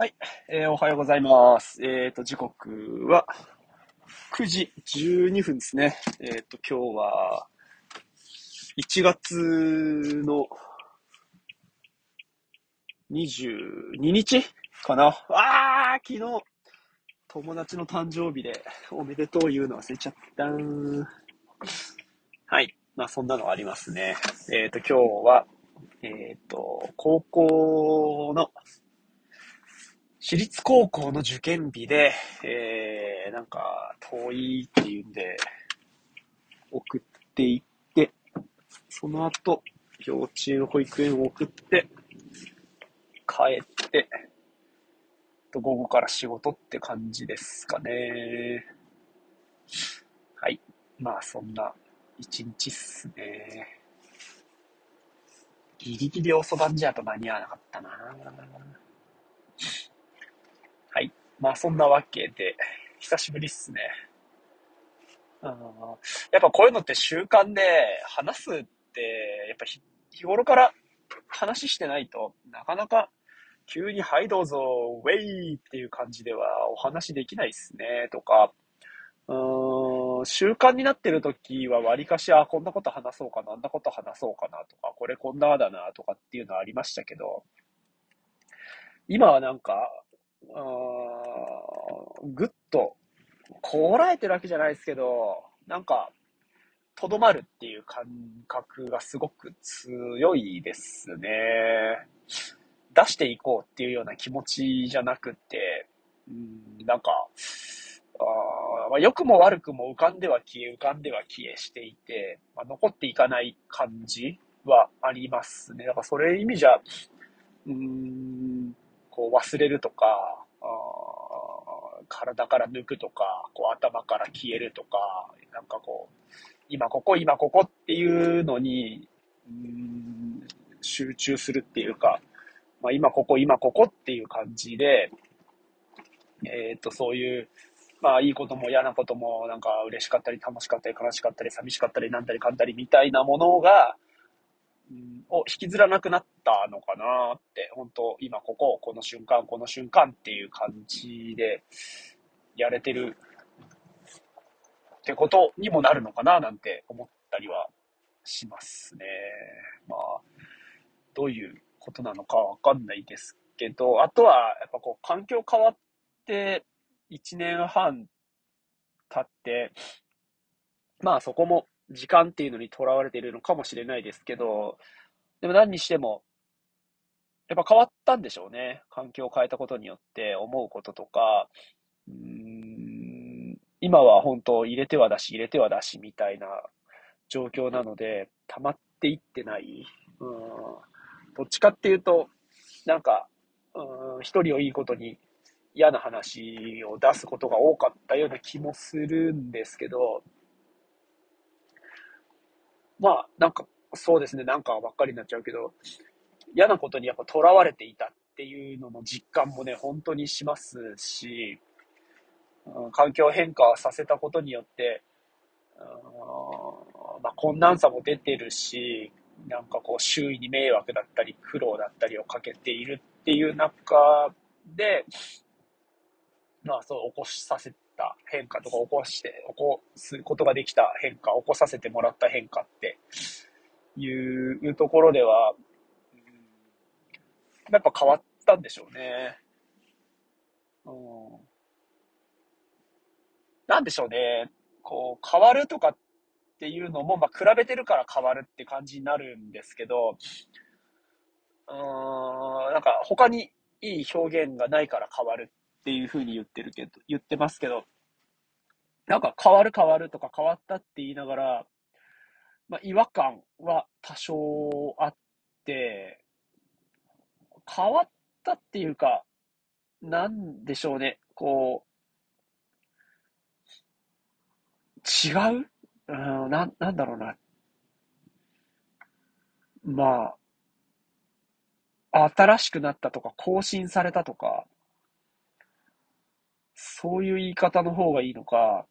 はい、えー、おはようございます。えっ、ー、と、時刻は9時12分ですね。えっ、ー、と、今日は1月の22日かな。あー、昨日、友達の誕生日でおめでとう言うの忘れちゃったはい。まあ、そんなのありますね。えっ、と、今日は、えっ、と、高校の私立高校の受験日で、えー、なんか、遠いっていうんで、送っていって、その後、幼稚園、保育園を送って、帰って、と午後から仕事って感じですかね。はい。まあ、そんな一日っすね。ギリギリ遅番じゃと間に合わなかったな。まあそんなわけで、久しぶりっすね。あやっぱこういうのって習慣で話すって、やっぱ日頃から話してないとなかなか急にはいどうぞ、ウェイっていう感じではお話できないっすね、とか、うーん、習慣になってる時は割かし、あ、こんなこと話そうかな、あんなこと話そうかなとか、これこんなだなとかっていうのはありましたけど、今はなんか、あぐっと、こらえてるわけじゃないですけど、なんか、とどまるっていう感覚がすごく強いですね。出していこうっていうような気持ちじゃなくて、うん、なんか、あまあ、良くも悪くも浮かんでは消え、浮かんでは消えしていて、まあ、残っていかない感じはありますね。だからそれ意味じゃ、うん、こう忘れるとか、あ体から抜くとか、こう頭から消えるとか、なんかこう、今ここ、今ここっていうのに、うん集中するっていうか、まあ、今ここ、今ここっていう感じで、えっ、ー、と、そういう、まあ、いいことも嫌なことも、なんか嬉しかったり、楽しかったり、悲しかったり、寂しかったり、なんだりかんだりみたいなものが、を引きずらなくなったのかなって、本当今ここ、この瞬間、この瞬間っていう感じでやれてるってことにもなるのかななんて思ったりはしますね。まあ、どういうことなのかわかんないですけど、あとはやっぱこう環境変わって1年半経って、まあそこも時間っていうのにとらわれているのかもしれないですけど、でも何にしても、やっぱ変わったんでしょうね。環境を変えたことによって思うこととか、うーん今は本当入れてはだし、入れてはだしみたいな状況なので、溜まっていってない。うんどっちかっていうと、なんか、うん、一人をいいことに嫌な話を出すことが多かったような気もするんですけど、まあ、なんか、そうですね、なんかばっかりになっちゃうけど、嫌なことにやっぱ囚われていたっていうのの実感もね、本当にしますし、うん、環境変化させたことによって、うんまあ、困難さも出てるし、なんかこう周囲に迷惑だったり苦労だったりをかけているっていう中で、まあそう起こしさせた変化とか起こして、起こすことができた変化、起こさせてもらった変化っていうところでは、うん、やっぱ変わったんでしょうね。うん、なんでしょうね。こう、変わるとかっていうのも、まあ、比べてるから変わるって感じになるんですけど、うーん、なんか他にいい表現がないから変わるっていうふうに言ってるけど、言ってますけど、なんか変わる変わるとか変わったって言いながら、まあ、違和感は多少あって、変わったっていうか、なんでしょうね、こう、違う？うん、な、なんだろうな。まあ、新しくなったとか、更新されたとか、そういう言い方の方がいいのか、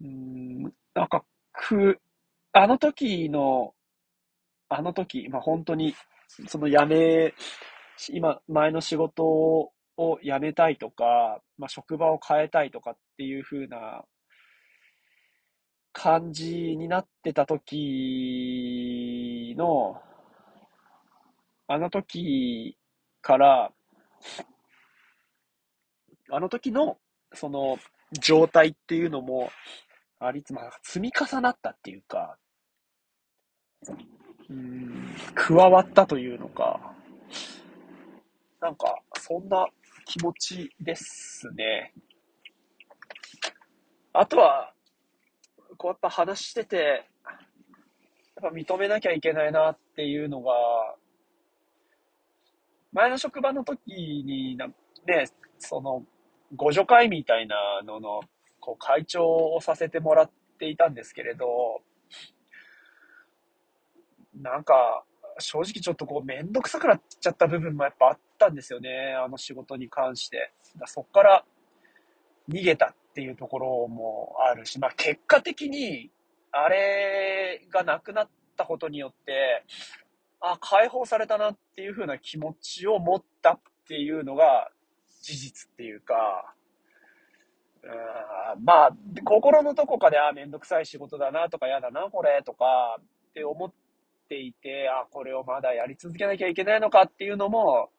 うん、なんか、く、あの時の、あの時、まあ本当に、その辞め今、前の仕事を辞めたいとか、まあ、職場を変えたいとかっていう風な感じになってた時の、あの時から、あの時の、その、状態っていうのも、ありつま積み重なったっていうか、うん、加わったというのか、なんか、そんな気持ちですね。あとは、こうやっぱ話してて、やっぱ認めなきゃいけないなっていうのが、前の職場の時にね、その、互助会みたいなのの、こう、会長をさせてもらっていたんですけれど、なんか、正直ちょっとこう、めんどくさくなっちゃった部分もやっぱあったんですよね、あの仕事に関して。だそっから逃げたっていうところもあるし、まあ結果的に、あれがなくなったことによって、あ、解放されたなっていう風な気持ちを持ったっていうのが事実っていうか、うんまあ、心のどこかで、あ、めんどくさい仕事だなとか、嫌だな、これ、とか、って思っていて、あ、これをまだやり続けなきゃいけないのかっていうのも、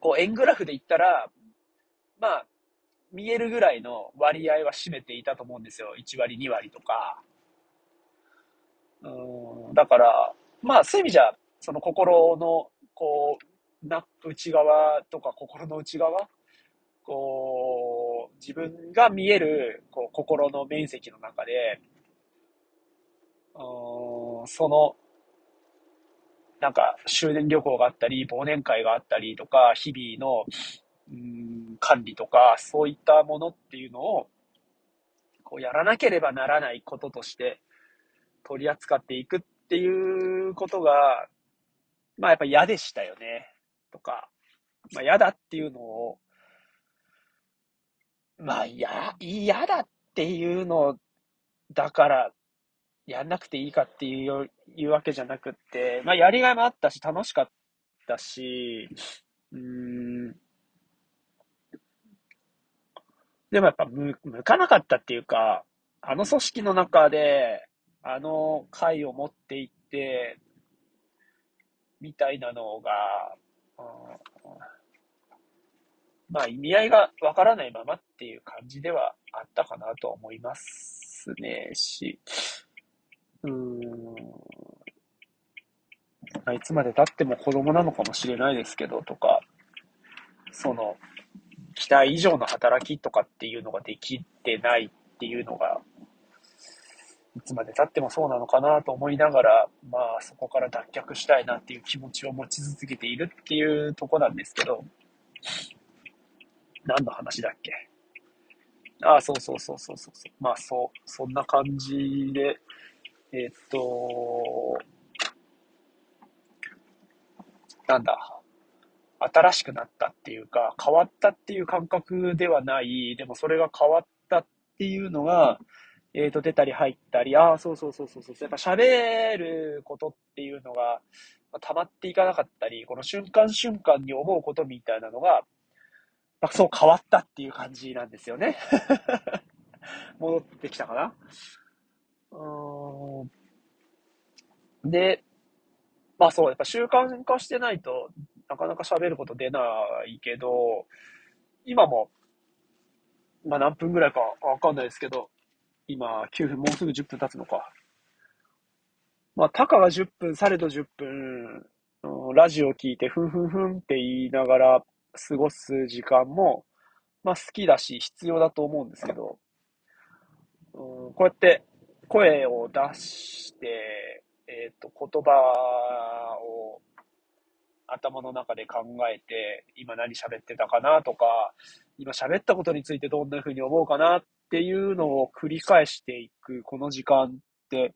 こう、円グラフで言ったら、まあ、見えるぐらいの割合は占めていたと思うんですよ。1割、2割とか。うん、だから、まあ、そういう意味じゃ、その心の、こう、な、内側とか心の内側、こう、自分が見える、こう、心の面積の中で、うん、その、なんか、終電旅行があったり、忘年会があったりとか、日々の、うん、管理とか、そういったものっていうのを、こう、やらなければならないこととして取り扱っていくっていうことが、まあやっぱ嫌でしたよね。とか、まあ嫌だっていうのを、まあ嫌、嫌だっていうのだから、やんなくていいかっていういうわけじゃなくって、まあやりがいもあったし、楽しかったし、うん、でもやっぱ向向かなかったっていうか、あの組織の中で、あの回を持っていって、みたいなのが、まあ意味合いがわからないままっていう感じではあったかなと思いますね、し、うん、あ、いつまで経っても子供なのかもしれないですけど、とか、その、期待以上の働きとかっていうのができてないっていうのがいつまで経ってもそうなのかなと思いながら、まあそこから脱却したいなっていう気持ちを持ち続けているっていうとこなんですけど、何の話だっけ？ああ、そうそうそうそうそう。まあそう、そんな感じで、えー、っと、なんだ、新しくなったっていうか、変わったっていう感覚ではない、でもそれが変わったっていうのが、えっ、ー、と、出たり入ったり、ああ、そうそうそうそうそう、やっぱ喋ることっていうのが、まあ、溜まっていかなかったり、この瞬間瞬間に思うことみたいなのが、まあ、そう変わったっていう感じなんですよね。戻ってきたかなうん。で、まあそう、やっぱ習慣化してないとなかなか喋ること出ないけど、今も、まあ何分ぐらいかわかんないですけど、今、9分、もうすぐ10分経つのか。まあ、たかが10分、されど10分、ラジオ聞いて、ふんふんふんって言いながら過ごす時間も、まあ、好きだし、必要だと思うんですけど、うん、こうやって声を出して、えっ、ー、と、言葉を頭の中で考えて、今何喋ってたかなとか、今喋ったことについてどんな風に思うかなっっていうのを繰り返していくこの時間って、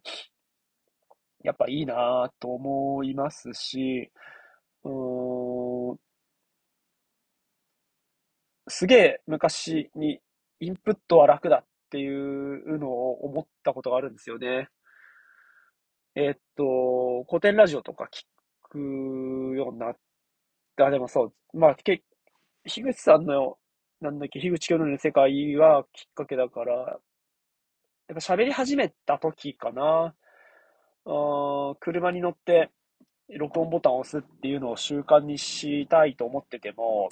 やっぱいいなと思いますし、うーん、すげえ昔にインプットは楽だっていうのを思ったことがあるんですよね。えっと、古典ラジオとか聞くようになっあ、でもそう、まあ、け、樋口さんの、なんだっけ、樋口兄弟の世界はきっかけだから、やっぱ喋り始めた時かな。あ車に乗って録音ボタンを押すっていうのを習慣にしたいと思ってても、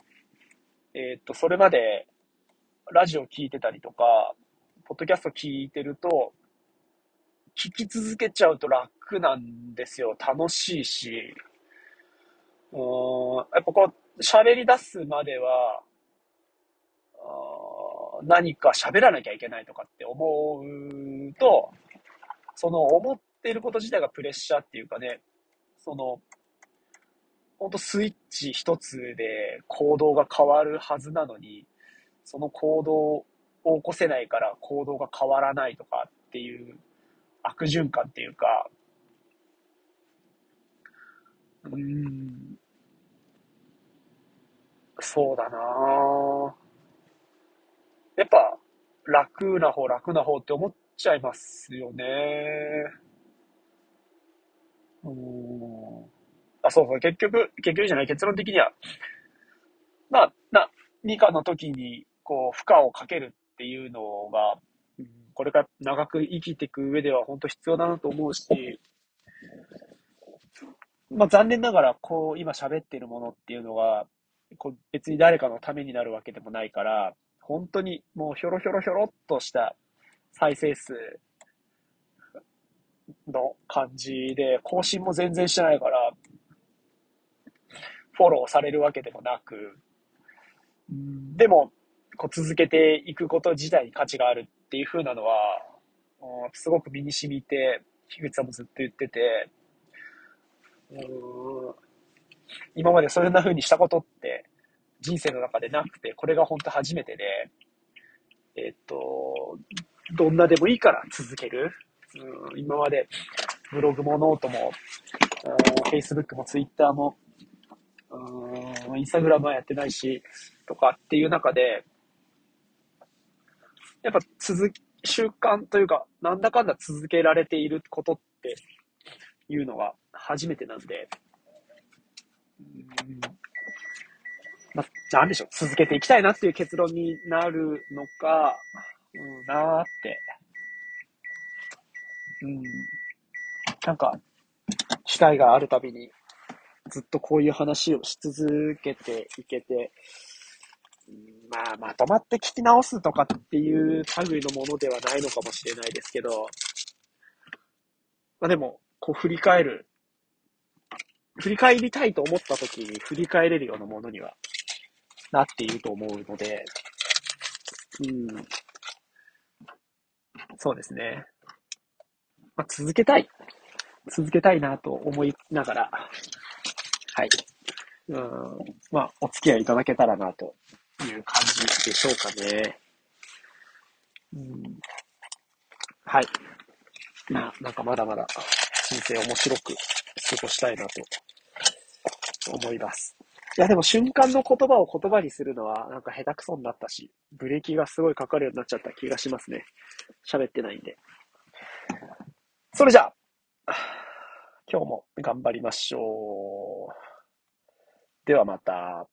えっ、と、それまでラジオ聞いてたりとか、ポッドキャスト聞いてると、聞き続けちゃうと楽なんですよ。楽しいし。うん、やっぱこう、喋り出すまでは、何か喋らなきゃいけないとかって思うと、その思っていること自体がプレッシャーっていうかね、その、ほんとスイッチ一つで行動が変わるはずなのに、その行動を起こせないから行動が変わらないとかっていう悪循環っていうか、うーん、そうだなぁ。やっぱ楽な方楽な方って思っちゃいますよね。うん。あ、そうそう、結局、結局じゃない、結論的には、まあ、な、二課の時に、こう、負荷をかけるっていうのが、これから長く生きていく上では本当必要だなと思うし、まあ残念ながら、こう、今喋ってるものっていうのは、こう別に誰かのためになるわけでもないから、本当にもうひょろひょろひょろっとした再生数の感じで、更新も全然してないから、フォローされるわけでもなく、でも、こう続けていくこと自体に価値があるっていう風なのは、すごく身に染みて、樋口さんもずっと言ってて、今までそんな風にしたことって人生の中でなくて、これが本当初めてで、えっと、どんなでもいいから続ける。うん、今までブログもノートも、Facebook も Twitter も、うん、インスタグラムはやってないし、とかっていう中で、やっぱ続き、習慣というか、なんだかんだ続けられていることっていうのが初めてなんで、うんまあ、なんでしょう、続けていきたいなっていう結論になるのか、うん、なーって。うん。なんか、機会があるたびに、ずっとこういう話をし続けていけて、まあ、まとまって聞き直すとかっていう類のものではないのかもしれないですけど、まあでも、こう振り返る、振り返りたいと思った時に振り返れるようなものにはなっていると思うので、うん。そうですね。まあ、続けたい。続けたいなと思いながら、はい。うん。まあ、お付き合いいただけたらなという感じでしょうかね。うん、はい。まあ、なんかまだまだ人生面白く過ごしたいなと思います。いや、でも瞬間の言葉を言葉にするのはなんか下手くそになったし、ブレーキがすごいかかるようになっちゃった気がしますね。喋ってないんで。それじゃあ、今日も頑張りましょう。ではまた。